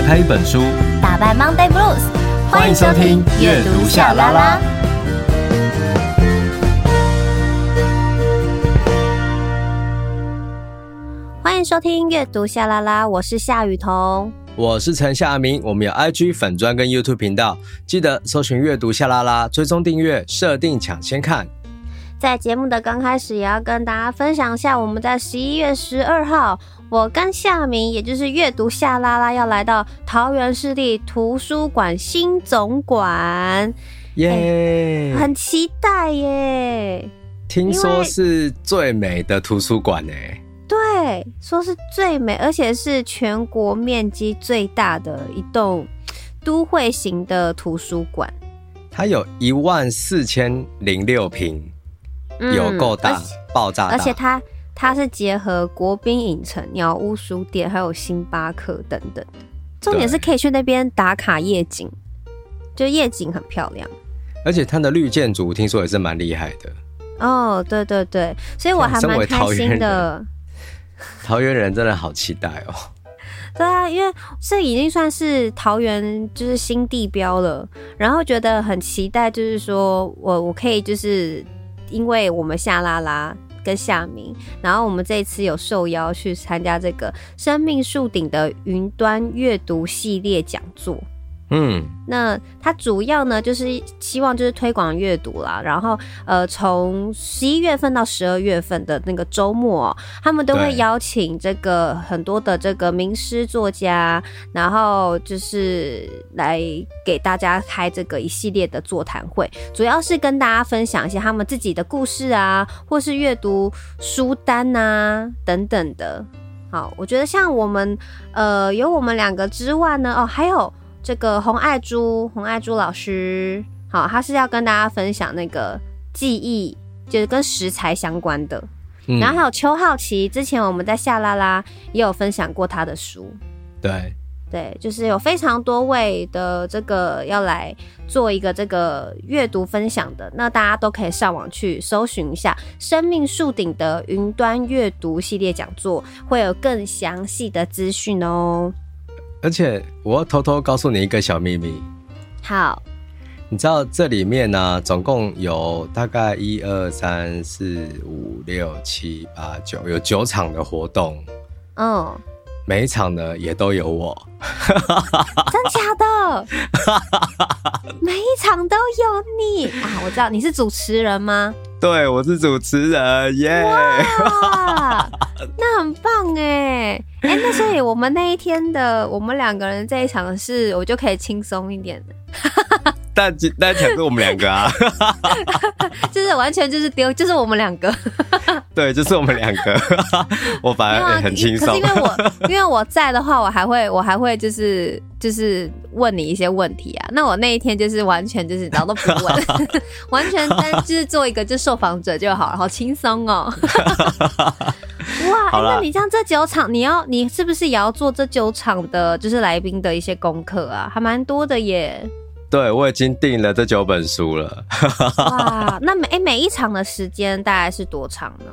打开一本书，打败 Monday Blues。欢迎收听阅读夏拉拉。欢迎收听阅读夏拉拉，我是夏雨桐，我是陈夏明。我们有 IG 粉专跟 YouTube 频道，记得搜寻阅读夏拉拉，追踪订阅，设定抢先看。在节目的刚开始，也要跟大家分享一下，我们在十一月十二号，我跟夏明，也就是阅读夏拉拉，要来到桃园市立图书馆新总馆，耶、很期待耶！听说是最美的图书馆呢？对，说是最美，而且是全国面积最大的一栋都会型的图书馆，它有一万四千零六平。有够大，爆炸大！而且它它是结合国宾影城、鸟屋书店，还有星巴克等等。重点是可以去那边打卡夜景，就夜景很漂亮。而且它的绿建筑听说也是蛮厉害的。哦，对对对，所以我还蛮开心的。桃园人，真的好期待哦。对啊，因为这已经算是桃园就是新地标了，然后觉得很期待，就是说我我可以就是。因为我们下拉拉跟夏明，然后我们这一次有受邀去参加这个生命树顶的云端阅读系列讲座。嗯，那它主要呢就是希望就是推广阅读啦，然后呃从十一月份到十二月份的那个周末，他们都会邀请这个很多的这个名师作家，然后就是来给大家开这个一系列的座谈会，主要是跟大家分享一些他们自己的故事啊，或是阅读书单啊等等的。好，我觉得像我们呃有我们两个之外呢，哦还有。这个洪爱珠，洪爱珠老师，好，他是要跟大家分享那个记忆，就是跟食材相关的。嗯、然后还有邱浩奇，之前我们在夏拉拉也有分享过他的书。对，对，就是有非常多位的这个要来做一个这个阅读分享的，那大家都可以上网去搜寻一下“生命树顶”的云端阅读系列讲座，会有更详细的资讯哦。而且我要偷偷告诉你一个小秘密。好，你知道这里面呢、啊，总共有大概一二三四五六七八九，有九场的活动。嗯，每一场呢也都有我。真假的？每一场都有你啊！我知道你是主持人吗？对，我是主持人耶。哇，那很棒哎。哎、欸，那所以我们那一天的我们两个人这一场是，我就可以轻松一点的。但但讲是我们两个啊，就是完全就是丢，就是我们两个。对，就是我们两个。我反而很轻松。可是因为我因为我在的话，我还会我还会就是就是问你一些问题啊。那我那一天就是完全就是然后都不问，完全单就是做一个就受访者就好了，好轻松哦。哇，欸、那你像这九场，你要你是不是也要做这九场的，就是来宾的一些功课啊？还蛮多的耶。对，我已经订了这九本书了。哇，那每、欸、每一场的时间大概是多长呢？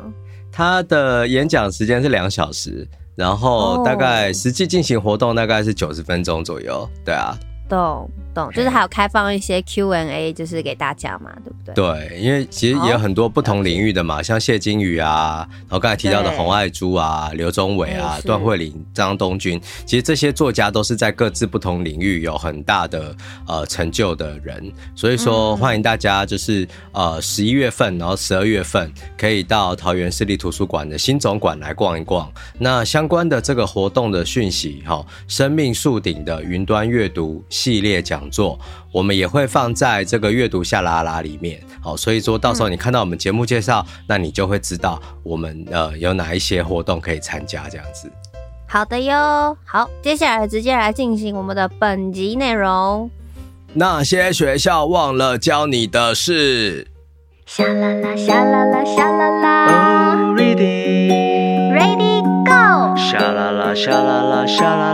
他的演讲时间是两小时，然后大概实际进行活动大概是九十分钟左右。对啊。懂懂，就是还有开放一些 Q&A，就是给大家嘛，对不对？对，因为其实也有很多不同领域的嘛，像谢金鱼啊，然后刚才提到的洪爱珠啊、刘宗伟啊、段慧玲、张东君，其实这些作家都是在各自不同领域有很大的呃成就的人，所以说欢迎大家就是呃十一月份，然后十二月份可以到桃园市立图书馆的新总馆来逛一逛。那相关的这个活动的讯息，哈，生命树顶的云端阅读。系列讲座，我们也会放在这个阅读下拉拉里面，好，所以说到时候你看到我们节目介绍，嗯，那你就会知道我们呃有哪一些活动可以参加，这样子。好的哟，好，接下来直接来进行我们的本集内容。那些学校忘了教你的事。夏拉拉，沙拉拉，沙拉拉。Oh, ready, ready, go。夏拉拉，夏拉拉，夏拉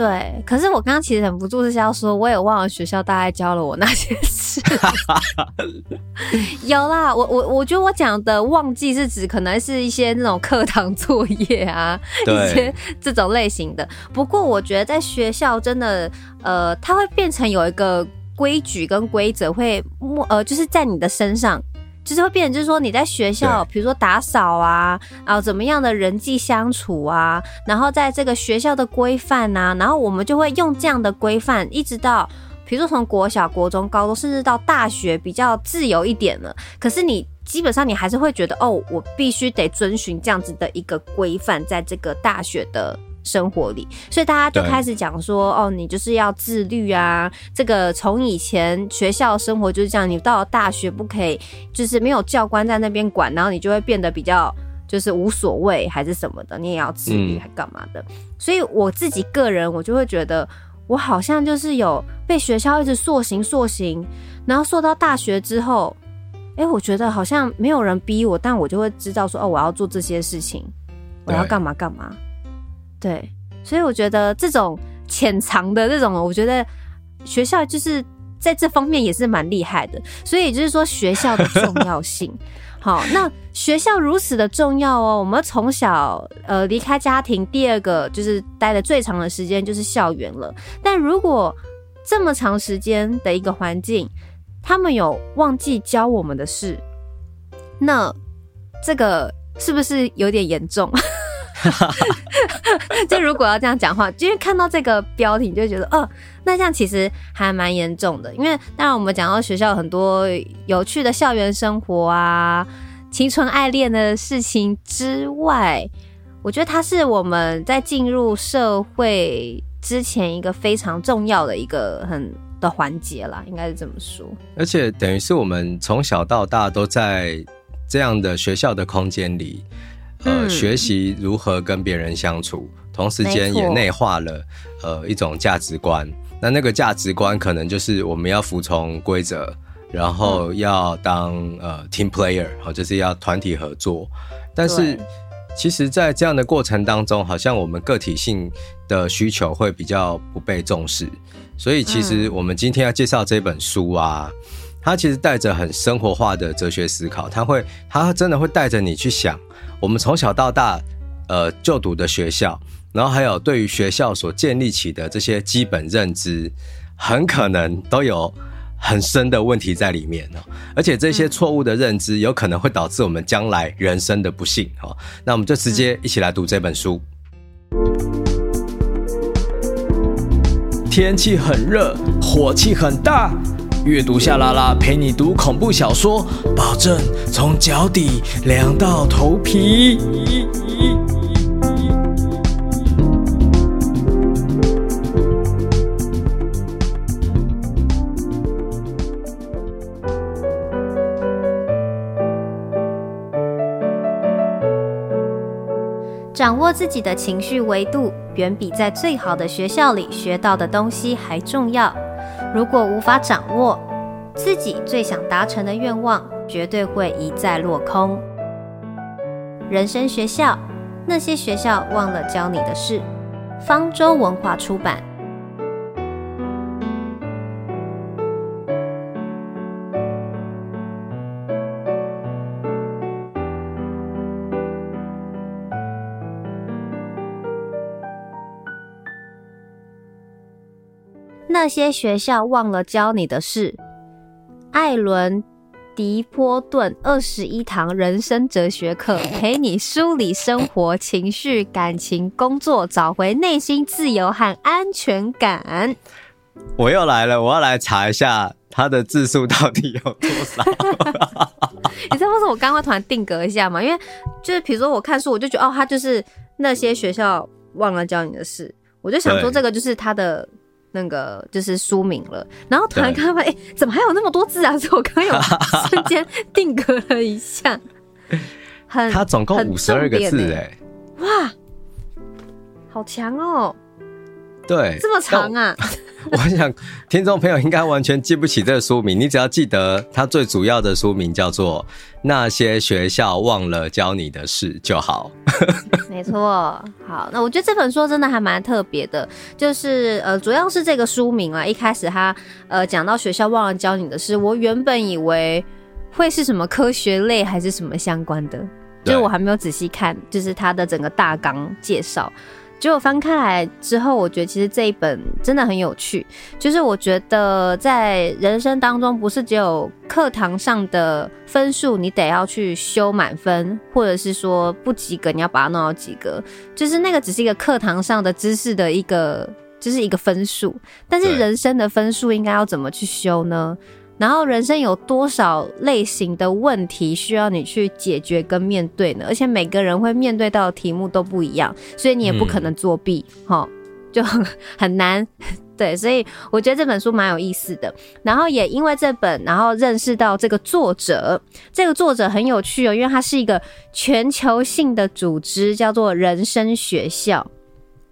对，可是我刚刚其实忍不住是要说，我也忘了学校大概教了我那些事。有啦，我我我觉得我讲的忘记是指可能是一些那种课堂作业啊，一些这种类型的。不过我觉得在学校真的，呃，它会变成有一个规矩跟规则会默，呃，就是在你的身上。就是会变成，就是说你在学校，比如说打扫啊，然后怎么样的人际相处啊，然后在这个学校的规范啊，然后我们就会用这样的规范，一直到比如说从国小、国中、高中，甚至到大学比较自由一点了。可是你基本上你还是会觉得，哦，我必须得遵循这样子的一个规范，在这个大学的。生活里，所以大家就开始讲说，哦，你就是要自律啊。这个从以前学校生活就是这样，你到了大学不可以，就是没有教官在那边管，然后你就会变得比较就是无所谓还是什么的，你也要自律还干嘛的。嗯。所以我自己个人，我就会觉得我好像就是有被学校一直塑形塑形，然后塑到大学之后，哎，我觉得好像没有人逼我，但我就会知道说，哦，我要做这些事情，我要干嘛干嘛。对，所以我觉得这种潜藏的这种，我觉得学校就是在这方面也是蛮厉害的。所以就是说学校的重要性，好，那学校如此的重要哦。我们从小呃离开家庭，第二个就是待的最长的时间就是校园了。但如果这么长时间的一个环境，他们有忘记教我们的事，那这个是不是有点严重？哈 哈就如果要这样讲话，因为看到这个标题，就觉得哦，那这样其实还蛮严重的。因为当然我们讲到学校很多有趣的校园生活啊、青春爱恋的事情之外，我觉得它是我们在进入社会之前一个非常重要的一个很的环节啦，应该是这么说。而且等于是我们从小到大都在这样的学校的空间里。呃，学习如何跟别人相处，同时间也内化了呃一种价值观。那那个价值观可能就是我们要服从规则，然后要当呃 team player，好，就是要团体合作。但是其实，在这样的过程当中，好像我们个体性的需求会比较不被重视。所以，其实我们今天要介绍这本书啊，它其实带着很生活化的哲学思考，他会，他真的会带着你去想。我们从小到大，呃，就读的学校，然后还有对于学校所建立起的这些基本认知，很可能都有很深的问题在里面哦。而且这些错误的认知，有可能会导致我们将来人生的不幸哦。那我们就直接一起来读这本书。天气很热，火气很大。阅读夏拉拉陪你读恐怖小说，保证从脚底凉到头皮。掌握自己的情绪维度，远比在最好的学校里学到的东西还重要。如果无法掌握自己最想达成的愿望，绝对会一再落空。人生学校，那些学校忘了教你的事。方舟文化出版。那些学校忘了教你的事。艾伦·迪波顿二十一堂人生哲学课，陪你梳理生活、情绪、感情、工作，找回内心自由和安全感。我又来了，我要来查一下他的字数到底有多少。你知道为什么我刚刚突然定格一下吗？因为就是比如说我看书，我就觉得哦，他就是那些学校忘了教你的事，我就想说这个就是他的。那个就是书名了，然后突然看到，哎、欸，怎么还有那么多字啊？所以我刚刚有瞬间定格了一下，很，它总共五十二个字，哎，哇，好强哦！对，这么长啊！我想听众朋友应该完全记不起这个书名，你只要记得它最主要的书名叫做《那些学校忘了教你的事》就好。没错，好，那我觉得这本书真的还蛮特别的，就是呃，主要是这个书名啊，一开始他呃讲到学校忘了教你的事，我原本以为会是什么科学类还是什么相关的，就是我还没有仔细看，就是它的整个大纲介绍。结果翻开来之后，我觉得其实这一本真的很有趣。就是我觉得在人生当中，不是只有课堂上的分数，你得要去修满分，或者是说不及格，你要把它弄到及格。就是那个只是一个课堂上的知识的一个，就是一个分数。但是人生的分数应该要怎么去修呢？然后人生有多少类型的问题需要你去解决跟面对呢？而且每个人会面对到的题目都不一样，所以你也不可能作弊，哈、嗯，就很很难。对，所以我觉得这本书蛮有意思的。然后也因为这本，然后认识到这个作者，这个作者很有趣哦，因为他是一个全球性的组织，叫做人生学校。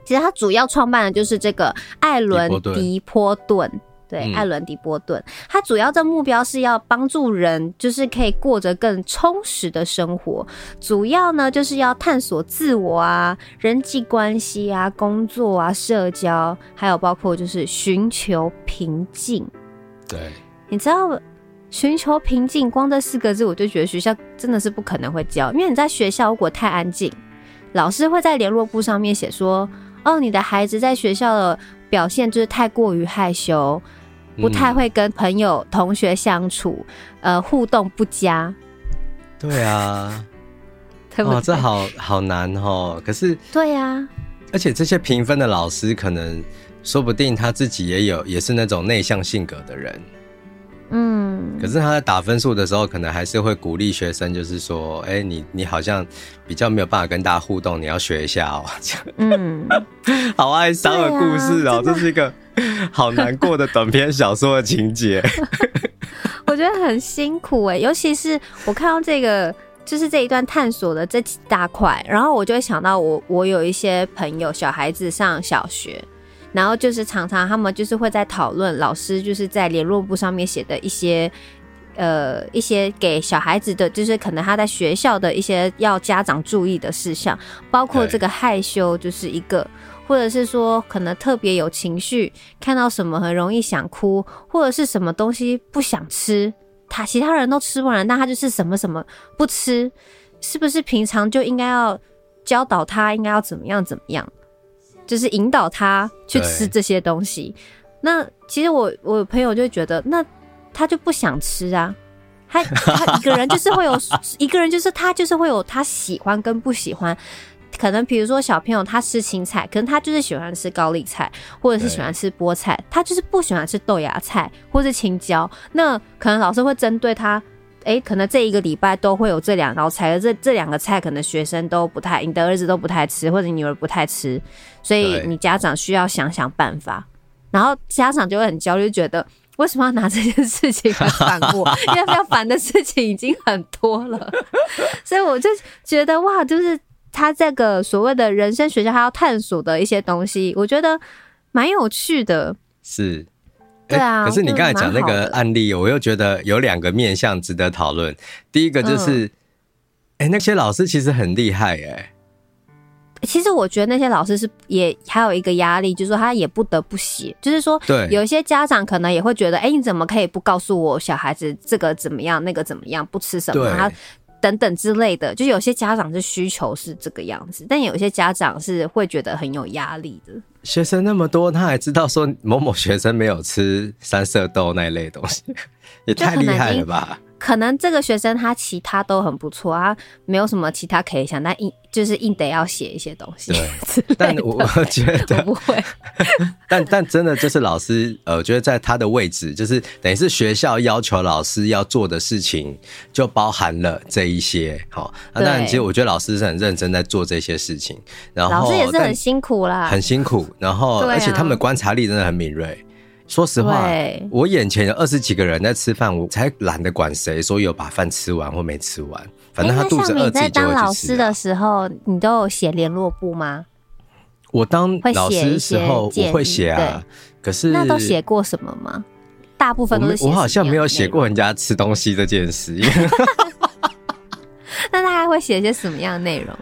其实他主要创办的就是这个艾伦迪波顿。对，艾伦·迪波顿，他主要的目标是要帮助人，就是可以过着更充实的生活。主要呢，就是要探索自我啊、人际关系啊、工作啊、社交，还有包括就是寻求平静。对，你知道寻求平静，光这四个字，我就觉得学校真的是不可能会教，因为你在学校如果太安静，老师会在联络簿上面写说：“哦，你的孩子在学校的表现就是太过于害羞。”不太会跟朋友、同学相处，嗯、呃，互动不佳。对啊，对对哦，这好好难哦。可是，对呀、啊，而且这些评分的老师，可能说不定他自己也有，也是那种内向性格的人。嗯，可是他在打分数的时候，可能还是会鼓励学生，就是说，哎、欸，你你好像比较没有办法跟大家互动，你要学一下哦。嗯，好哀伤的故事哦，这是一个 好难过的短篇小说的情节。我觉得很辛苦哎，尤其是我看到这个，就是这一段探索的这几大块，然后我就会想到我我有一些朋友，小孩子上小学。然后就是常常他们就是会在讨论老师就是在联络簿上面写的一些呃一些给小孩子的，就是可能他在学校的一些要家长注意的事项，包括这个害羞就是一个，或者是说可能特别有情绪，看到什么很容易想哭，或者是什么东西不想吃，他其他人都吃完了，那他就是什么什么不吃，是不是平常就应该要教导他应该要怎么样怎么样？就是引导他去吃这些东西。那其实我我朋友就觉得，那他就不想吃啊。他他一个人就是会有 一个人就是他就是会有他喜欢跟不喜欢。可能比如说小朋友他吃青菜，可能他就是喜欢吃高丽菜，或者是喜欢吃菠菜，他就是不喜欢吃豆芽菜或是青椒。那可能老师会针对他。哎、欸，可能这一个礼拜都会有这两道菜，而这这两个菜可能学生都不太，你的儿子都不太吃，或者你女儿不太吃，所以你家长需要想想办法。然后家长就会很焦虑，觉得为什么要拿这件事情来烦我？因为要烦的事情已经很多了。所以我就觉得哇，就是他这个所谓的人生学校，他要探索的一些东西，我觉得蛮有趣的。是。对啊，可是你刚才讲那个案例，我又觉得有两个面向值得讨论。第一个就是，哎、嗯，那些老师其实很厉害哎。其实我觉得那些老师是也还有一个压力，就是说他也不得不写，就是说，对，有一些家长可能也会觉得，哎，你怎么可以不告诉我小孩子这个怎么样，那个怎么样，不吃什么，他等等之类的。就有些家长是需求是这个样子，但有些家长是会觉得很有压力的。学生那么多，他还知道说某某学生没有吃三色豆那一类东西，也太厉害了吧？可能这个学生他其他都很不错啊，没有什么其他可以想，但硬就是硬得要写一些东西。对，但我觉得 我不会。但但真的就是老师，呃，我觉得在他的位置，就是等于是学校要求老师要做的事情，就包含了这一些。好、哦，那当然，其实我觉得老师是很认真在做这些事情。然后老师也是很辛苦啦，很辛苦。然后，而且他们的观察力真的很敏锐。说实话，我眼前有二十几个人在吃饭，我才懒得管谁说有把饭吃完或没吃完，反正他肚子饿自己就会去吃。欸，那像你在当老师的时候，你都有写联络簿吗？我当老师的时候，我会写啊。可是那都写过什么吗？大部分都是我，我好像没有写过人家吃东西这件事。那大概会写些什么样的内容？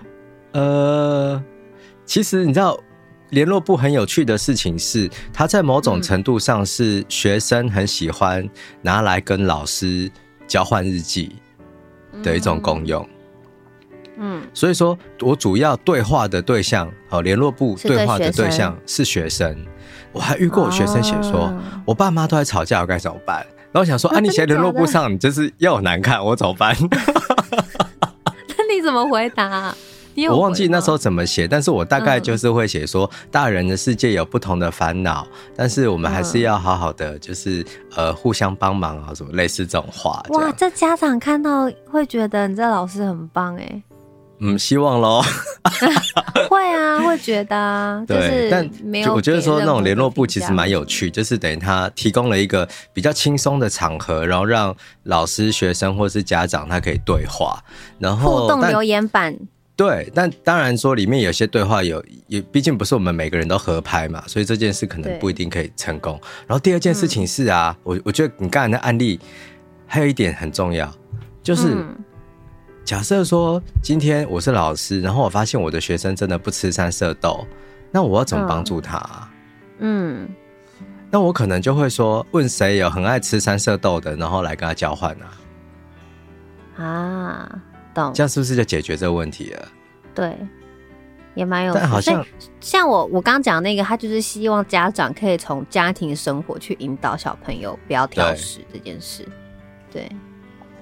呃，其实你知道，联络部很有趣的事情是，它在某种程度上是学生很喜欢拿来跟老师交换日记的一种功用。嗯，所以说我主要对话的对象，好，联络部对话的对象是学生。我还遇过我学生写说，我爸妈都在吵架，我该怎么办？然后我想说，啊，你写联络簿上，你就是要我难看，我怎么办？那你怎么回答？我忘记那时候怎么写，但是我大概就是会写说，大人的世界有不同的烦恼，但是我们还是要好好的，就是呃互相帮忙啊，什么类似这种话。哇，这家长看到会觉得你这老师很棒哎。嗯，希望喽。会啊，会觉得啊，对，但没有我觉得说那种联络簿其实蛮有趣，就是等于他提供了一个比较轻松的场合，然后让老师、学生或是家长他可以对话，然后互动留言板。对，但当然说里面有些对话有也，毕竟不是我们每个人都合拍嘛，所以这件事可能不一定可以成功。然后第二件事情是啊，我我觉得你刚才的案例还有一点很重要，就是。假设说今天我是老师，然后我发现我的学生真的不吃三色豆，那我要怎么帮助他？嗯，那我可能就会说，问谁有很爱吃三色豆的，然后来跟他交换啊。啊，懂。这样是不是就解决这个问题了？对，也蛮有。但好像像我我刚讲那个，他就是希望家长可以从家庭生活去引导小朋友不要挑食这件事。对。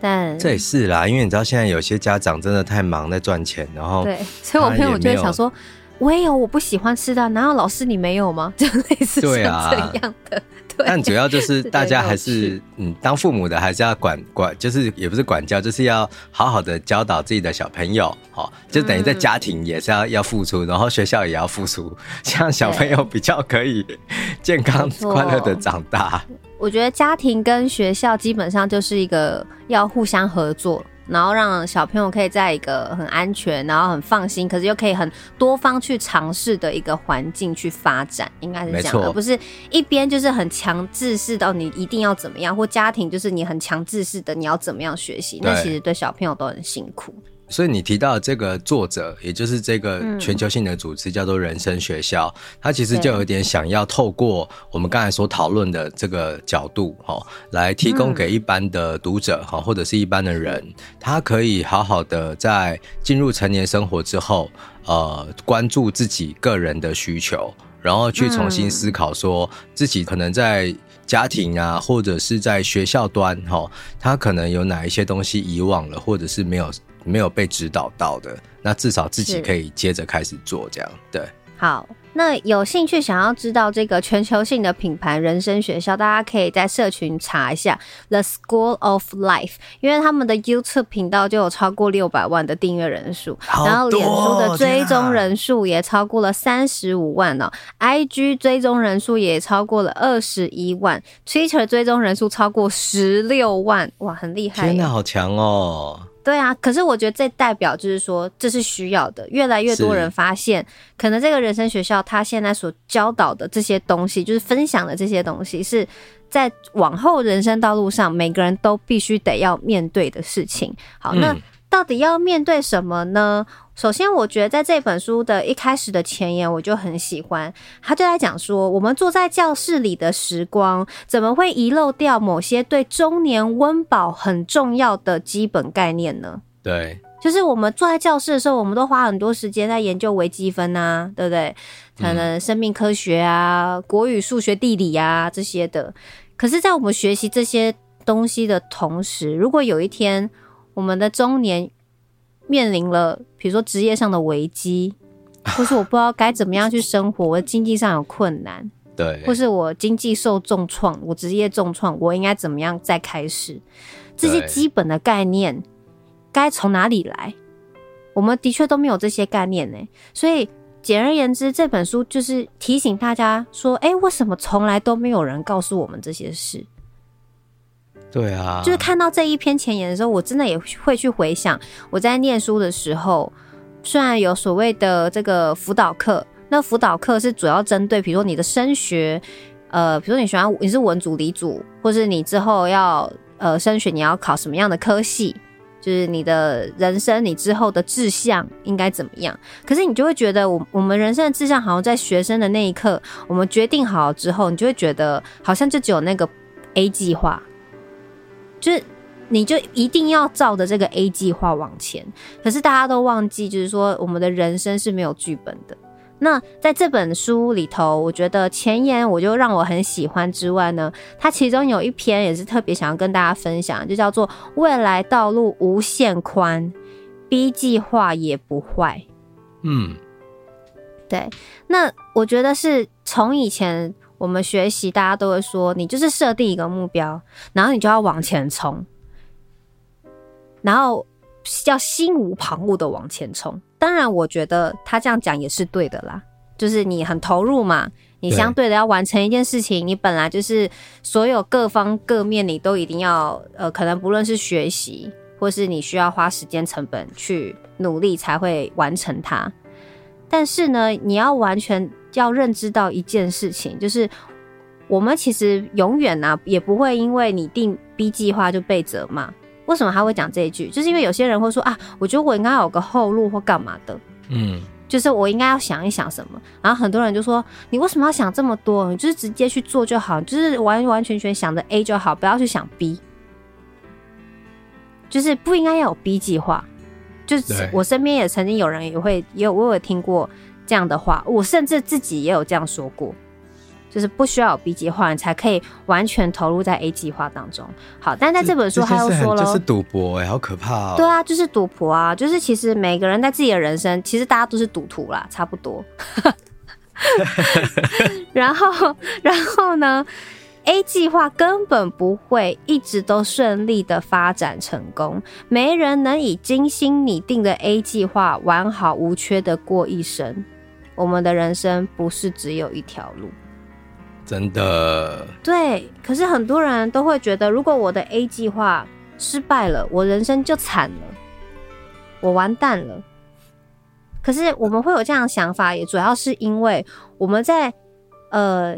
但这也是啦，因为你知道现在有些家长真的太忙在赚钱，然后对，所以我朋友就会想说，我也有我不喜欢吃的，难道老师你没有吗？就类似这样的。对，但主要就是 大家还是嗯，当父母的还是要管管，就是也不是管教，就是要好好的教导自己的小朋友，好，就等于在家庭也是要要付出，然后学校也要付出，这样小朋友比较可以 健康快乐的长大。我觉得家庭跟学校基本上就是一个要互相合作，然后让小朋友可以在一个很安全，然后很放心，可是又可以很多方去尝试的一个环境去发展，应该是这样，而不是一边就是很强制式到你一定要怎么样，或家庭就是你很强制式的你要怎么样学习，那其实对小朋友都很辛苦。所以你提到的这个作者，也就是这个全球性的组织叫做人生学校，他其实就有点想要透过我们刚才所讨论的这个角度，哈，来提供给一般的读者，哈，或者是一般的人，他可以好好的在进入成年生活之后，呃，关注自己个人的需求，然后去重新思考说自己可能在家庭啊，或者是在学校端，哈，他可能有哪一些东西遗忘了，或者是没有。没有被指导到的，那至少自己可以接着开始做这样。对，好，那有兴趣想要知道这个全球性的品牌人生学校，大家可以在社群查一下 The School of Life，因为他们的 YouTube 频道就有超过六百万的订阅人数，然后脸书的追踪人数也超过了三十五万哦，IG 追踪人数也超过了二十一万，Twitter 追踪人数超过十六万，哇，很厉害，天哪，好强哦！对啊，可是我觉得这代表就是说，这是需要的。越来越多人发现，可能这个人生学校他现在所教导的这些东西，就是分享的这些东西，是在往后人生道路上每个人都必须得要面对的事情。好，那。嗯到底要面对什么呢？首先，我觉得在这本书的一开始的前言，我就很喜欢。他就在讲说，我们坐在教室里的时光，怎么会遗漏掉某些对中年温饱很重要的基本概念呢？对，就是我们坐在教室的时候，我们都花很多时间在研究微积分啊，对不对？可能生命科学啊、国语、数学、地理啊这些的。可是，在我们学习这些东西的同时，如果有一天，我们的中年面临了，比如说职业上的危机，或是我不知道该怎么样去生活，我的经济上有困难，对，或是我经济受重创，我职业重创，我应该怎么样再开始？这些基本的概念该从哪里来？我们的确都没有这些概念呢。所以简而言之，这本书就是提醒大家说：哎，为什么从来都没有人告诉我们这些事？对啊，就是看到这一篇前言的时候，我真的也会去回想我在念书的时候，虽然有所谓的这个辅导课，那辅导课是主要针对，比如说你的升学，呃，比如说你喜欢你是文组、理组，或是你之后要呃升学，你要考什么样的科系，就是你的人生，你之后的志向应该怎么样？可是你就会觉得，我我们人生的志向好像在学生的那一刻，我们决定好之后，你就会觉得好像就只有那个 A 计划，就是。你就一定要照着这个 A 计划往前，可是大家都忘记，就是说我们的人生是没有剧本的。那在这本书里头，我觉得前言我就让我很喜欢之外呢，它其中有一篇也是特别想要跟大家分享，就叫做“未来道路无限宽，B 计划也不坏”。嗯，对。那我觉得是从以前我们学习，大家都会说，你就是设定一个目标，然后你就要往前冲。然后要心无旁骛的往前冲，当然，我觉得他这样讲也是对的啦。就是你很投入嘛，你相对的要完成一件事情，你本来就是所有各方各面你都一定要，呃，可能不论是学习，或是你需要花时间成本去努力才会完成它。但是呢，你要完全要认知到一件事情，就是我们其实永远呢、啊、也不会因为你定 B 计划就被责骂。为什么他会讲这一句？就是因为有些人会说啊，我觉得我应该有个后路或干嘛的，嗯，就是我应该要想一想什么。然后很多人就说，你为什么要想这么多？你就是直接去做就好，就是完完全全想着 A 就好，不要去想 B。就是不应该要有 B 计划。就是我身边也曾经有人也会也有我有听过这样的话，我甚至自己也有这样说过。就是不需要有 B 计划，你才可以完全投入在 A 计划当中。好，但在这本书他又说了，这是赌博哎、欸，好可怕哦。对啊，就是赌博啊，就是其实每个人在自己的人生，其实大家都是赌徒啦，差不多。然后，然后呢，A 计划根本不会一直都顺利的发展成功，没人能以精心拟定的 A 计划完好无缺的过一生。我们的人生不是只有一条路。真的对，可是很多人都会觉得，如果我的 A 计划失败了，我人生就惨了，我完蛋了。可是我们会有这样的想法，也主要是因为我们在呃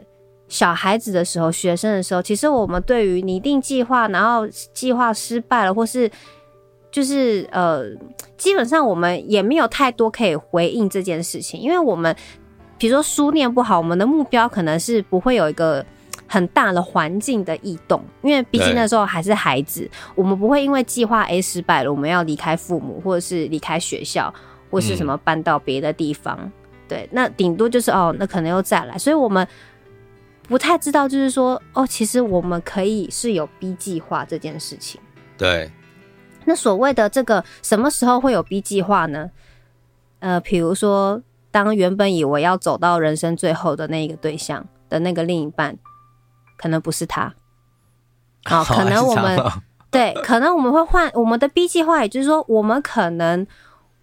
小孩子的时候、学生的时候，其实我们对于拟定计划，然后计划失败了，或是就是呃，基本上我们也没有太多可以回应这件事情，因为我们。比如说书念不好，我们的目标可能是不会有一个很大的环境的异动，因为毕竟那时候还是孩子，我们不会因为计划 A 失败了，我们要离开父母，或者是离开学校，或是什么搬到别的地方。嗯、对，那顶多就是哦，那可能又再来，所以我们不太知道，就是说哦，其实我们可以是有 B 计划这件事情。对，那所谓的这个什么时候会有 B 计划呢？呃，比如说。当原本以为要走到人生最后的那一个对象的那个另一半，可能不是他，好，可能我们对，可能我们会换我们的 B 计划，也就是说，我们可能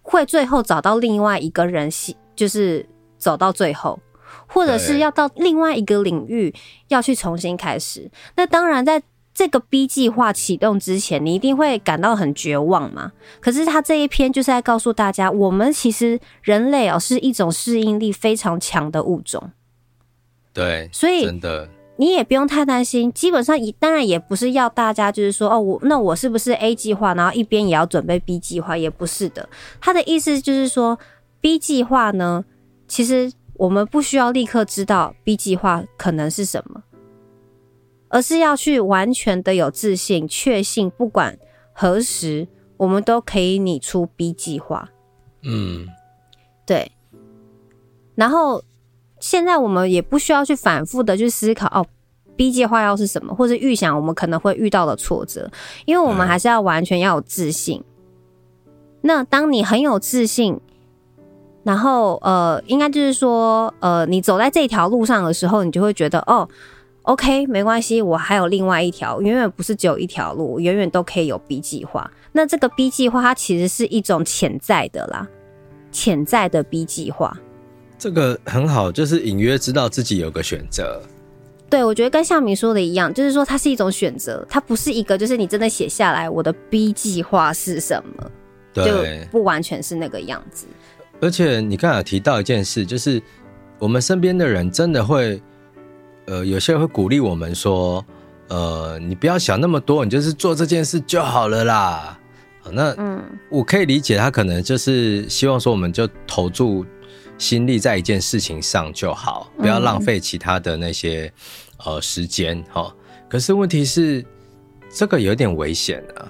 会最后找到另外一个人，就是走到最后，或者是要到另外一个领域要去重新开始。那当然在。这个 B 计划启动之前，你一定会感到很绝望嘛？可是他这一篇就是在告诉大家，我们其实人类哦是一种适应力非常强的物种。对，所以真的你也不用太担心。基本上，当然也不是要大家就是说哦，我那我是不是 A 计划，然后一边也要准备 B 计划？也不是的。他的意思就是说，B 计划呢，其实我们不需要立刻知道 B 计划可能是什么。而是要去完全的有自信、确信，不管何时，我们都可以拟出 B 计划。嗯，对。然后现在我们也不需要去反复的去思考哦，B 计划要是什么，或者预想我们可能会遇到的挫折，因为我们还是要完全要有自信。嗯。那当你很有自信，然后呃，应该就是说呃，你走在这条路上的时候，你就会觉得哦。OK，没关系，我还有另外一条，远远不是只有一条路，远远都可以有 B 计划。那这个 B 计划，它其实是一种潜在的啦，潜在的 B 计划。这个很好，就是隐约知道自己有个选择。对，我觉得跟夏明说的一样，就是说它是一种选择，它不是一个，就是你真的写下来，我的 B 计划是什么，对，就不完全是那个样子。而且你刚才提到一件事，就是。我们身边的人真的会，呃，有些人会鼓励我们说，呃，你不要想那么多，你就是做这件事就好了啦。那嗯，我可以理解他可能就是希望说，我们就投注心力在一件事情上就好，不要浪费其他的那些呃时间哈。可是问题是，这个有点危险啊。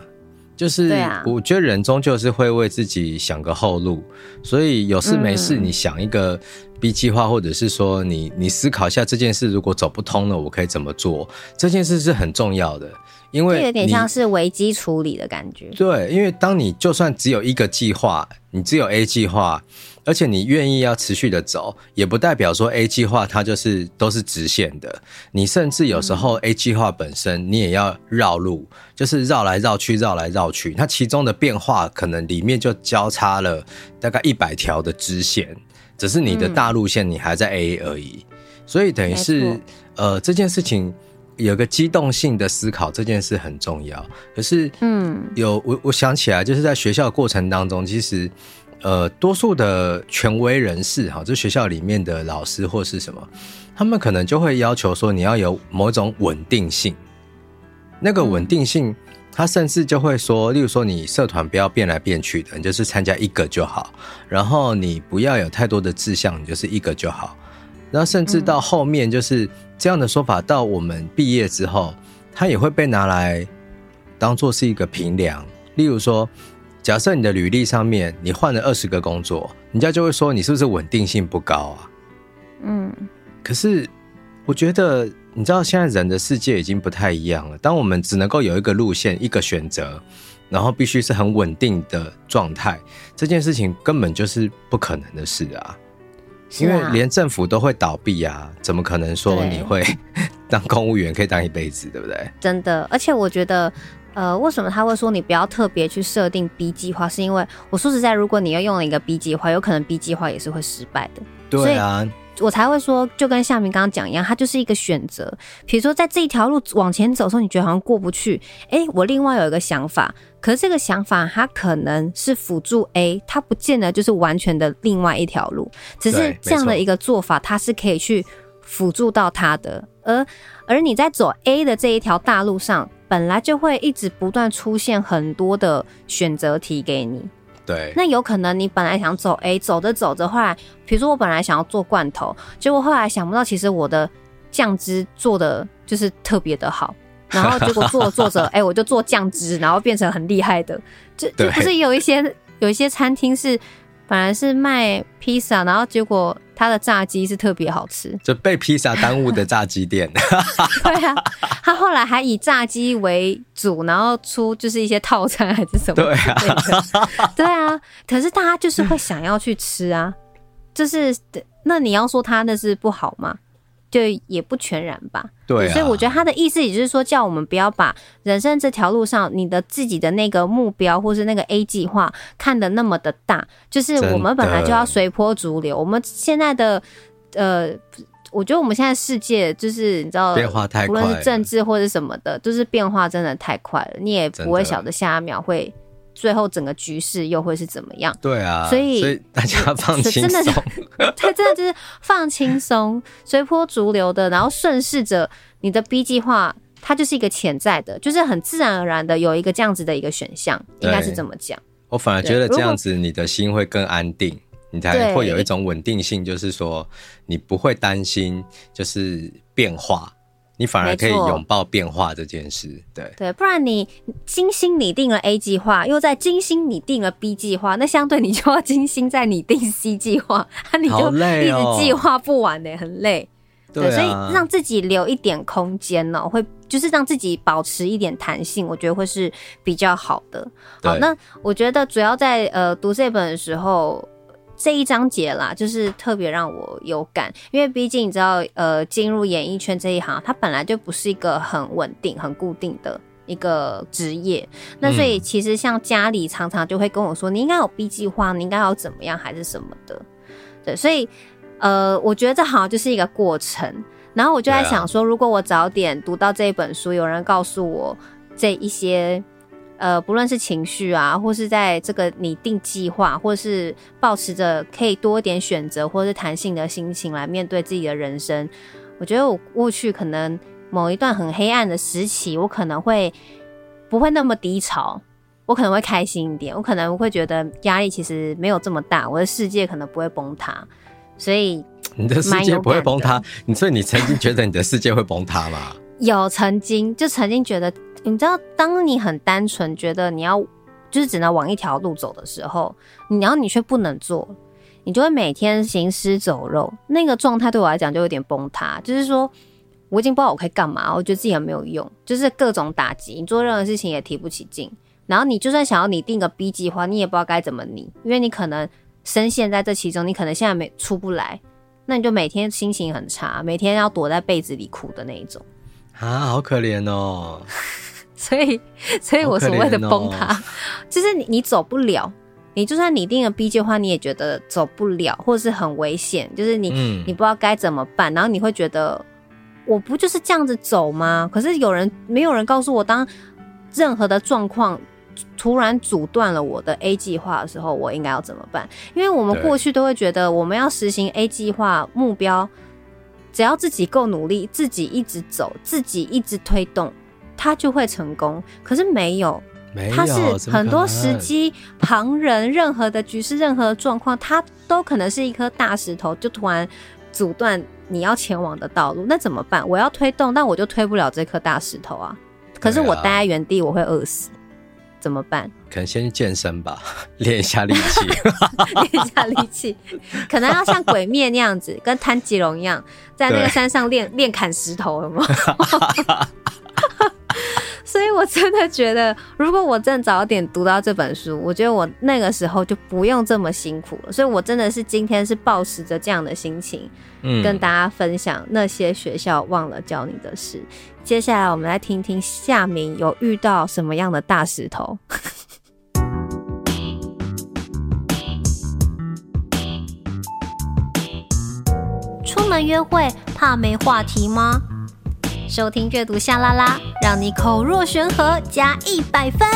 就是我觉得人终究是会为自己想个后路，所以有事没事你想一个 B 计划，或者是说你你思考一下这件事如果走不通了，我可以怎么做？这件事是很重要的，因为有点像是危机处理的感觉。对，因为当你就算只有一个计划，你只有 A 计划。而且你愿意要持续的走，也不代表说 A 计划它就是都是直线的。你甚至有时候 A 计划本身你也要绕路，就是绕来绕去，绕来绕去。它其中的变化可能里面就交叉了大概一百条的支线，只是你的大路线你还在 A 而已。所以等于是呃这件事情有个机动性的思考，这件事很重要。可是嗯，有我我想起来，就是在学校过程当中，其实。呃，多数的权威人士哈，就学校里面的老师或是什么，他们可能就会要求说，你要有某种稳定性。那个稳定性，他甚至就会说，例如说，你社团不要变来变去的，你就是参加一个就好。然后你不要有太多的志向，你就是一个就好。然后甚至到后面，就是这样的说法，到我们毕业之后，他也会被拿来当做是一个评量。例如说。假设你的履历上面你换了二十个工作，人家就会说你是不是稳定性不高啊？嗯，可是我觉得你知道现在人的世界已经不太一样了。当我们只能够有一个路线、一个选择，然后必须是很稳定的状态，这件事情根本就是不可能的事啊！因为连政府都会倒闭啊，怎么可能说你会 当公务员可以当一辈子，对不对？真的，而且我觉得。呃，为什么他会说你不要特别去设定 B 计划？是因为我说实在，如果你要用了一个 B 计划，有可能 B 计划也是会失败的。对啊，我才会说，就跟夏明刚刚讲一样，它就是一个选择。比如说，在这一条路往前走的时候，你觉得好像过不去，哎，我另外有一个想法，可是这个想法它可能是辅助 A，它不见得就是完全的另外一条路，只是这样的一个做法，它是可以去辅助到它的。而而你在走 A 的这一条大路上。本来就会一直不断出现很多的选择题给你，对，那有可能你本来想走 A，走着走着，后来，比如说我本来想要做罐头，结果后来想不到，其实我的酱汁做的就是特别的好，然后结果做着做着，哎、欸，我就做酱汁，然后变成很厉害的，就就不是有一些有一些餐厅是本来是卖披萨，然后结果。他的炸鸡是特别好吃，就被披萨耽误的炸鸡店。对啊，他后来还以炸鸡为主，然后出就是一些套餐还是什么？对啊，对啊。可是大家就是会想要去吃啊，就是那你要说他那是不好吗？就也不全然吧，对啊，所以我觉得他的意思也就是说，叫我们不要把人生这条路上你的自己的那个目标或是那个 A 计划看得那么的大，就是我们本来就要随波逐流。我们现在的呃，我觉得我们现在世界就是你知道，变化太快，无论是政治或者什么的，就是变化真的太快了，你也不会晓得下一秒会。最后整个局势又会是怎么样？对啊，所以，所以大家放 轻松，真的，他真的就是放轻松，随波逐流的，然后顺势着你的 B 计划，它就是一个潜在的，就是很自然而然的有一个这样子的一个选项，应该是这么讲。我反而觉得这样子，你的心会更安定，你才会有一种稳定性，就是说你不会担心就是变化。你反而可以拥抱变化这件事，对对，不然你精心拟定了 A 计划，又在精心拟定了 B 计划，那相对你就要精心在拟定 C 计划，那你就一直计划不完呢、欸，很累。对，所以让自己留一点空间呢、喔，会就是让自己保持一点弹性，我觉得会是比较好的。好，那我觉得主要在呃读这本的时候。这一章节啦，就是特别让我有感，因为毕竟你知道，呃，进入演艺圈这一行，它本来就不是一个很稳定、很固定的一个职业。那所以其实像家里常常就会跟我说，你应该有 B 计划，你应该要怎么样，还是什么的。对，所以呃，我觉得这好像就是一个过程。然后我就在想说，如果我早点读到这一本书，有人告诉我这一些。呃，不论是情绪啊，或是在这个拟定计划，或是抱持着可以多一点选择或是弹性的心情来面对自己的人生，我觉得我过去可能某一段很黑暗的时期，我可能会不会那么低潮，我可能会开心一点，我可能会觉得压力其实没有这么大，我的世界可能不会崩塌，所以 你的世界不会崩塌，你所以你曾经觉得你的世界会崩塌吗？有曾经就曾经觉得。你知道，当你很单纯，觉得你要就是只能往一条路走的时候，你然后你却不能做，你就会每天行尸走肉。那个状态对我来讲就有点崩塌，就是说我已经不知道我可以干嘛，我觉得自己很没有用，就是各种打击，你做任何事情也提不起劲。然后你就算想要拟定个 B 计划，你也不知道该怎么拟，因为你可能深陷在这其中，你可能现在没出不来，那你就每天心情很差，每天要躲在被子里哭的那一种啊，好可怜哦。所以，所以我所谓的崩塌，哦、就是你你走不了，你就算拟定了 B 计划，你也觉得走不了，或者是很危险，就是你、嗯、你不知道该怎么办，然后你会觉得我不就是这样子走吗？可是有人没有人告诉我，当任何的状况突然阻断了我的 A 计划的时候，我应该要怎么办？因为我们过去都会觉得，我们要实行 A 计划目标，只要自己够努力，自己一直走，自己一直推动。他就会成功，可是没有，没有，他是很多时机，旁人任何的局势、任何的状况，他都可能是一颗大石头，就突然阻断你要前往的道路。那怎么办？我要推动，但我就推不了这颗大石头啊！可是我待在原地，我会饿死，怎么办？可能先去健身吧，练一下力气，练一下力气，可能要像鬼灭那样子，跟炭吉龙一样，在那个山上练练砍石头，有没有？所以，我真的觉得，如果我真的早点读到这本书，我觉得我那个时候就不用这么辛苦了。所以，我真的是今天是抱持着这样的心情，嗯，跟大家分享那些学校忘了教你的事。接下来，我们来听听夏明有遇到什么样的大石头。出门约会怕没话题吗？收听阅读夏拉拉，让你口若悬河加一百分。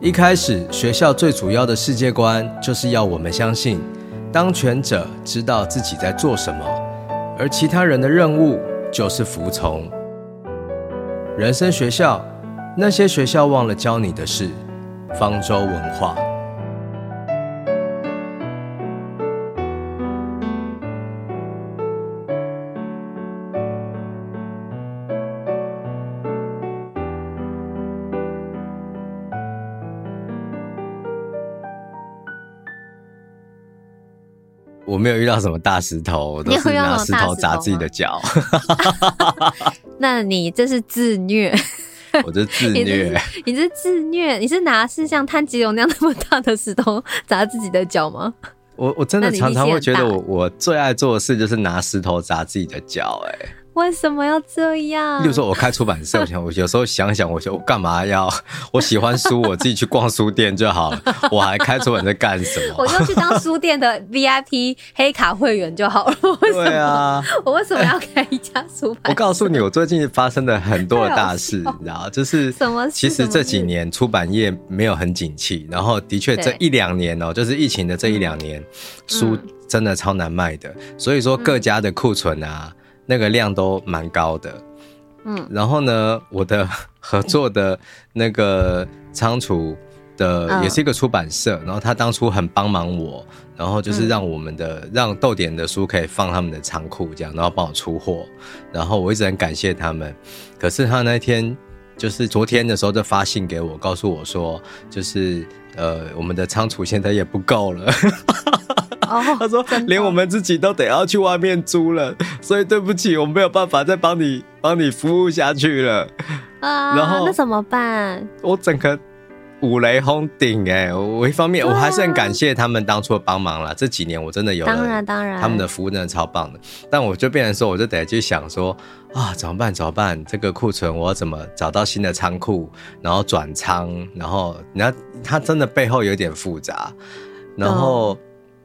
一开始，学校最主要的世界观就是要我们相信，当权者知道自己在做什么。而其他人的任务就是服从。人生学校，那些学校忘了教你的是方舟文化。我没有遇到什么大石头，我都是拿石头砸自己的脚。那你这是自虐？我这自虐你。你是自虐？你是拿是像炭治郎那样那么大的石头砸自己的脚吗？我我真的常常会觉得我，我我最爱做的事就是拿石头砸自己的脚，哎。为什么要这样？例如说，我开出版社，我想，我有时候想想，我说我干嘛要？我喜欢书，我自己去逛书店就好了。我还开出版社干什么？我就去当书店的 VIP 黑卡会员就好了。对啊，我为什么要开一家书版？我告诉你，我最近发生的很多的大事，你知道，就是什么？其实这几年出版业没有很景气，然后的确这一两年哦，就是疫情的这一两年，书真的超难卖的。所以说各家的库存啊。那个量都蛮高的，嗯，然后呢，我的 合作的那个仓储的也是一个出版社，然后他当初很帮忙我，然后就是让我们的让豆点的书可以放他们的仓库这样，然后帮我出货，然后我一直很感谢他们。可是他那天就是昨天的时候就发信给我，告诉我说，就是呃，我们的仓储现在也不够了。他说：“连我们自己都得要去外面租了，所以对不起，我没有办法再帮你帮你服务下去了。”啊，然后那怎么办？我整个五雷轰顶哎！我一方面我还是很感谢他们当初的帮忙了，这几年我真的有了，当然当然，他们的服务真的超棒的。但我就变成说，我就得去想说啊，怎么办？怎么办？这个库存我要怎么找到新的仓库，然后转仓，然后你看它真的背后有点复杂。然后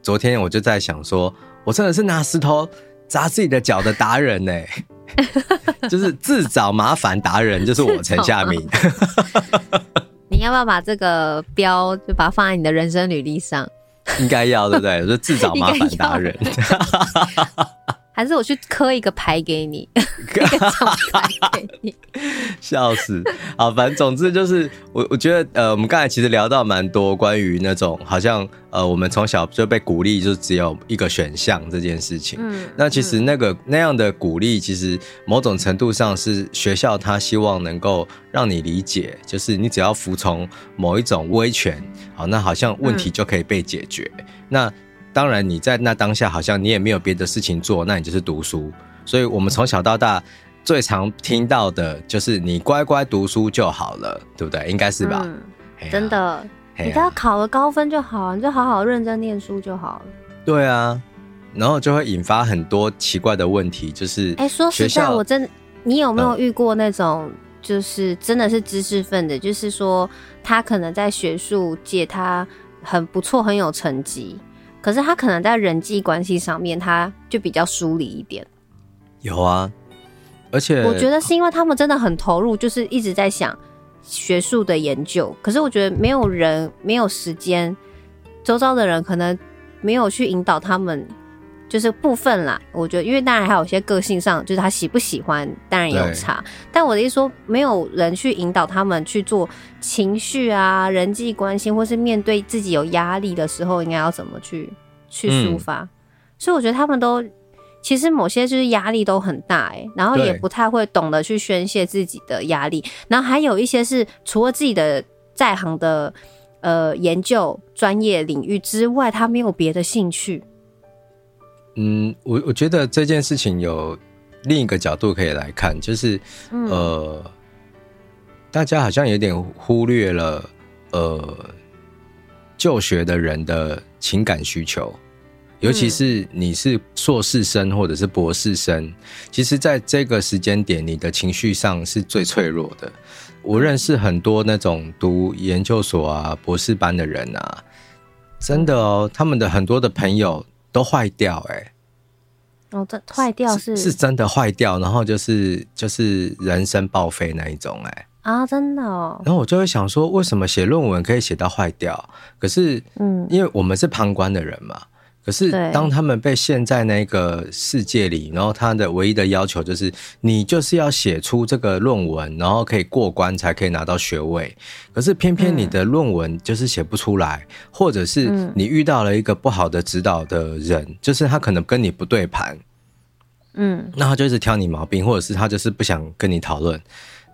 昨天我就在想说，我真的是拿石头砸自己的脚的达人呢、欸。就是自找麻烦达人，就是我陈夏明。你要不要把这个标就把它放在你的人生履历上？应该要，对不对？我说自找麻烦达人。还是我去磕一个牌给你，刻一个牌给你，笑死！好，反正总之就是我，我觉得呃，我们刚才其实聊到蛮多关于那种好像呃，我们从小就被鼓励，就只有一个选项这件事情。嗯，那其实那个、嗯、那样的鼓励，其实某种程度上是学校他希望能够让你理解，就是你只要服从某一种威权，好，那好像问题就可以被解决。嗯、那当然，你在那当下好像你也没有别的事情做，那你就是读书。所以，我们从小到大最常听到的就是你乖乖读书就好了，对不对？应该是吧？嗯啊、真的，你只要考了高分就好，你就好好认真念书就好了。对啊，然后就会引发很多奇怪的问题，就是哎，说实在，我真，你有没有遇过那种，就是真的是知识分子，嗯、就是说他可能在学术界他很不错，很有成绩。可是他可能在人际关系上面，他就比较疏离一点。有啊，而且我觉得是因为他们真的很投入，就是一直在想学术的研究。可是我觉得没有人没有时间，周遭的人可能没有去引导他们。就是部分啦，我觉得，因为当然还有一些个性上，就是他喜不喜欢，当然也有差。但我的意思说，没有人去引导他们去做情绪啊、人际关系，或是面对自己有压力的时候，应该要怎么去去抒发。嗯。所以我觉得他们都其实某些就是压力都很大，欸，然后也不太会懂得去宣泄自己的压力。然后还有一些是除了自己的在行的呃研究专业领域之外，他没有别的兴趣。嗯，我我觉得这件事情有另一个角度可以来看，就是、嗯、呃，大家好像有点忽略了呃，就学的人的情感需求，尤其是你是硕士生或者是博士生，嗯、其实在这个时间点，你的情绪上是最脆弱的。我认识很多那种读研究所啊、博士班的人啊，真的哦，他们的很多的朋友。都坏掉哎、欸！哦，这坏掉是是，是真的坏掉，然后就是就是人生报废那一种哎、欸、啊，真的哦。然后我就会想说，为什么写论文可以写到坏掉？可是嗯，因为我们是旁观的人嘛。可是，当他们被陷在那个世界里，然后他的唯一的要求就是，你就是要写出这个论文，然后可以过关，才可以拿到学位。可是，偏偏你的论文就是写不出来，或者是你遇到了一个不好的指导的人，就是他可能跟你不对盘，嗯，那他就一直挑你毛病，或者是他就是不想跟你讨论，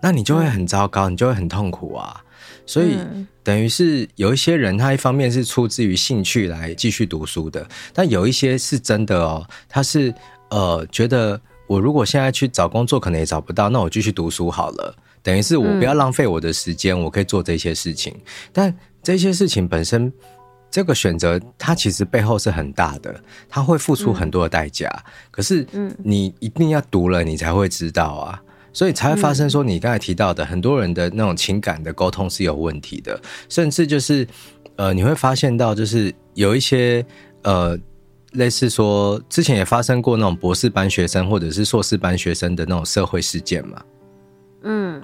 那你就会很糟糕，你就会很痛苦啊。所以，等于是有一些人，他一方面是出自于兴趣来继续读书的，但有一些是真的哦，他是呃觉得我如果现在去找工作，可能也找不到，那我继续读书好了。等于是我不要浪费我的时间，我可以做这些事情。但这些事情本身，这个选择它其实背后是很大的，它会付出很多的代价。可是，嗯，你一定要读了，你才会知道啊。所以才会发生说你刚才提到的很多人的那种情感的沟通是有问题的，甚至就是呃你会发现到就是有一些呃类似说之前也发生过那种博士班学生或者是硕士班学生的那种社会事件嘛，嗯。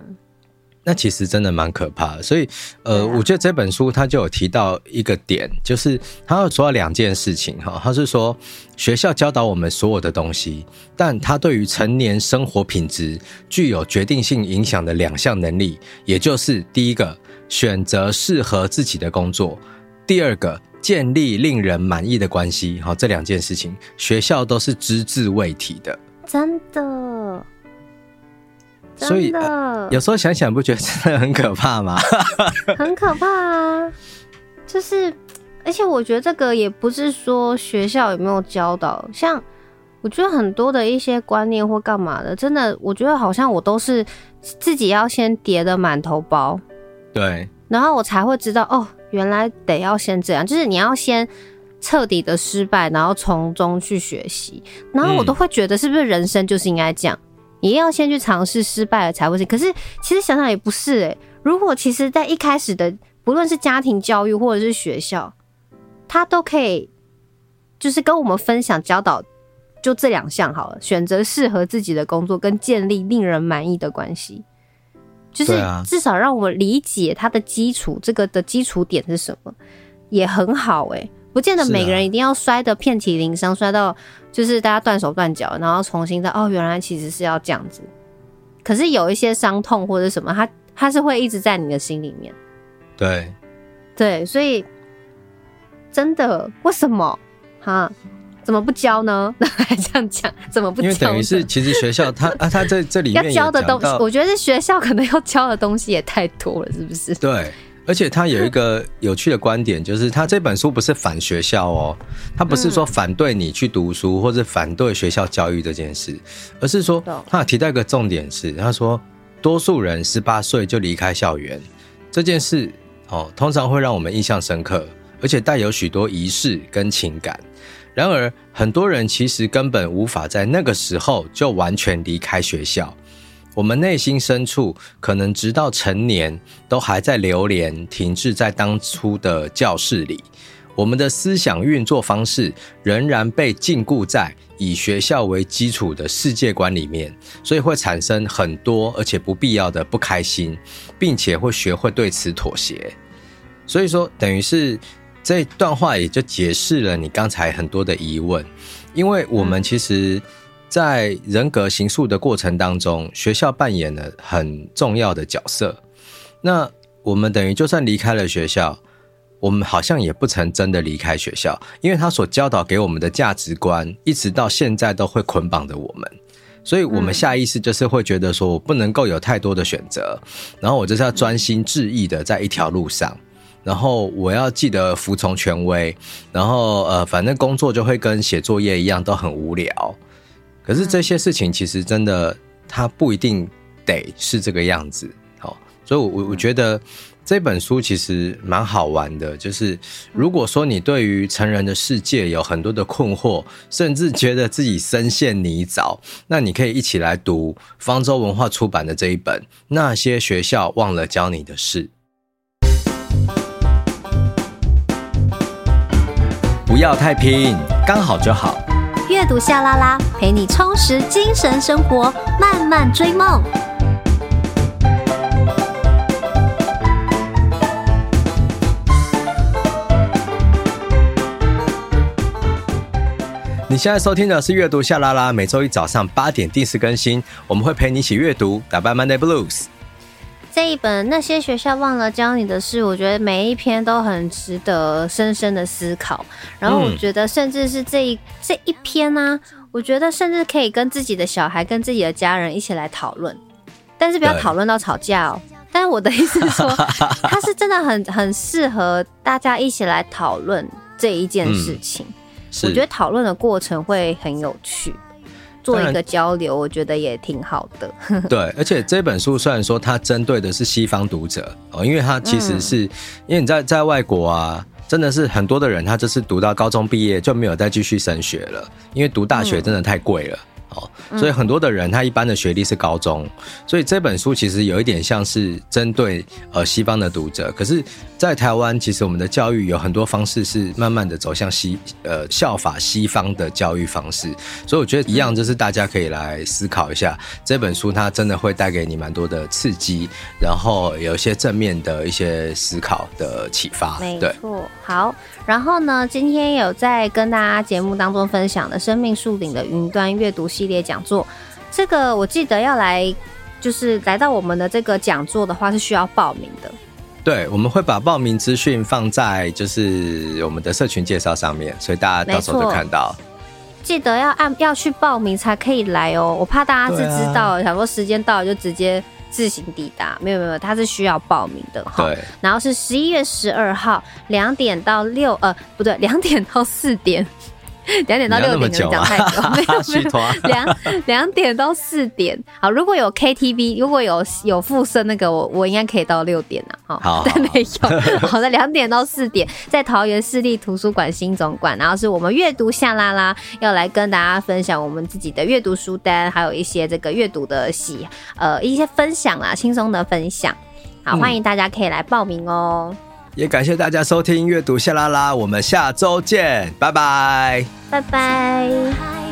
那其实真的蛮可怕的，所以，呃，我觉得这本书它就有提到一个点，就是他有说到两件事情哈，他是说学校教导我们所有的东西，但他对于成年生活品质具有决定性影响的两项能力，也就是第一个选择适合自己的工作，第二个建立令人满意的关系，好，这两件事情学校都是只字未提的，真的。所以、呃、有时候想想，不觉得真的很可怕吗？很可怕啊！就是，而且我觉得这个也不是说学校有没有教导，像我觉得很多的一些观念或干嘛的，真的，我觉得好像我都是自己要先叠的满头包。对，然后我才会知道哦，原来得要先这样，就是你要先彻底的失败，然后从中去学习。然后我都会觉得，是不是人生就是应该这样？你要先去尝试，失败了才会是。可是其实想想也不是诶，如果其实在一开始的，不论是家庭教育或者是学校，他都可以就是跟我们分享教导，就这两项好了，选择适合自己的工作跟建立令人满意的关系。就是至少让我们理解它的基础，这个的基础点是什么，也很好哎、欸。不见得每个人一定要摔得遍体鳞伤，摔到就是大家断手断脚，然后重新再哦，原来其实是要这样子。可是有一些伤痛或者什么，它它是会一直在你的心里面。对对，所以真的为什么哈？怎么不教呢？那 还这样讲，怎么不教？因为等于是，其实学校他 啊，他在这里面要教的东西，我觉得是学校可能要教的东西也太多了，是不是？对，而且他有一个有趣的观点，就是他这本书不是反学校哦，他不是说反对你去读书或者反对学校教育这件事，而是说他有提到一个重点是，他说多数人十八岁就离开校园这件事哦，通常会让我们印象深刻，而且带有许多仪式跟情感。然而，很多人其实根本无法在那个时候就完全离开学校。我们内心深处，可能直到成年，都还在流连，停滞在当初的教室里。我们的思想运作方式仍然被禁锢在以学校为基础的世界观里面，所以会产生很多而且不必要的不开心，并且会学会对此妥协。所以说，等于是。这段话也就解释了你刚才很多的疑问，因为我们其实，在人格形塑的过程当中，学校扮演了很重要的角色。那我们等于就算离开了学校，我们好像也不曾真的离开学校，因为他所教导给我们的价值观，一直到现在都会捆绑着我们。所以，我们下意识就是会觉得说，我不能够有太多的选择，然后我就是要专心致意的在一条路上。然后我要记得服从权威，然后呃，反正工作就会跟写作业一样都很无聊。可是这些事情其实真的，它不一定得是这个样子。好，所以我我觉得这本书其实蛮好玩的。就是如果说你对于成人的世界有很多的困惑，甚至觉得自己深陷泥沼，那你可以一起来读方舟文化出版的这一本《那些学校忘了教你的事》。不要太拼，刚好就好。阅读夏拉拉，陪你充实精神生活，慢慢追梦。你现在收听的是阅读夏拉拉，每周一早上八点定时更新，我们会陪你一起阅读，打败 Monday Blues。这一本那些学校忘了教你的事，我觉得每一篇都很值得深深的思考。然后我觉得，甚至是这一、嗯、这一篇呢、啊，我觉得甚至可以跟自己的小孩、跟自己的家人一起来讨论，但是不要讨论到吵架哦。但是我的意思是说，它是真的很很适合大家一起来讨论这一件事情。嗯、我觉得讨论的过程会很有趣。做一个交流，我觉得也挺好的。对，而且这本书虽然说它针对的是西方读者哦，因为它其实是、嗯、因为你在在外国啊，真的是很多的人他就是读到高中毕业就没有再继续升学了，因为读大学真的太贵了。嗯哦，所以很多的人他一般的学历是高中，所以这本书其实有一点像是针对呃西方的读者。可是，在台湾，其实我们的教育有很多方式是慢慢的走向西呃效法西方的教育方式。所以我觉得一样，就是大家可以来思考一下这本书，它真的会带给你蛮多的刺激，然后有一些正面的一些思考的启发。没错，好。然后呢，今天有在跟大家节目当中分享的生命树顶的云端阅读系列讲座，这个我记得要来，就是来到我们的这个讲座的话是需要报名的。对，我们会把报名资讯放在就是我们的社群介绍上面，所以大家到时候就看到。记得要按要去报名才可以来哦，我怕大家是知道，啊、想说时间到了就直接。自行抵达，没有没有，它是需要报名的哈。对。然后是十一月十二号两点到六呃不对两点到四点，两点到六点可能讲太久，没有没有，两 两点到四点。好，如果有 KTV，如果有有附设那个，我我应该可以到六点呐。好，但没有。好的，两点到四点，在桃园市立图书馆新总馆，然后是我们阅读夏拉拉要来跟大家分享我们自己的阅读书单，还有一些这个阅读的喜呃一些分享啦，轻松的分享。好，欢迎大家可以来报名哦。也感谢大家收听阅读夏拉拉，我们下周见，拜拜，拜拜。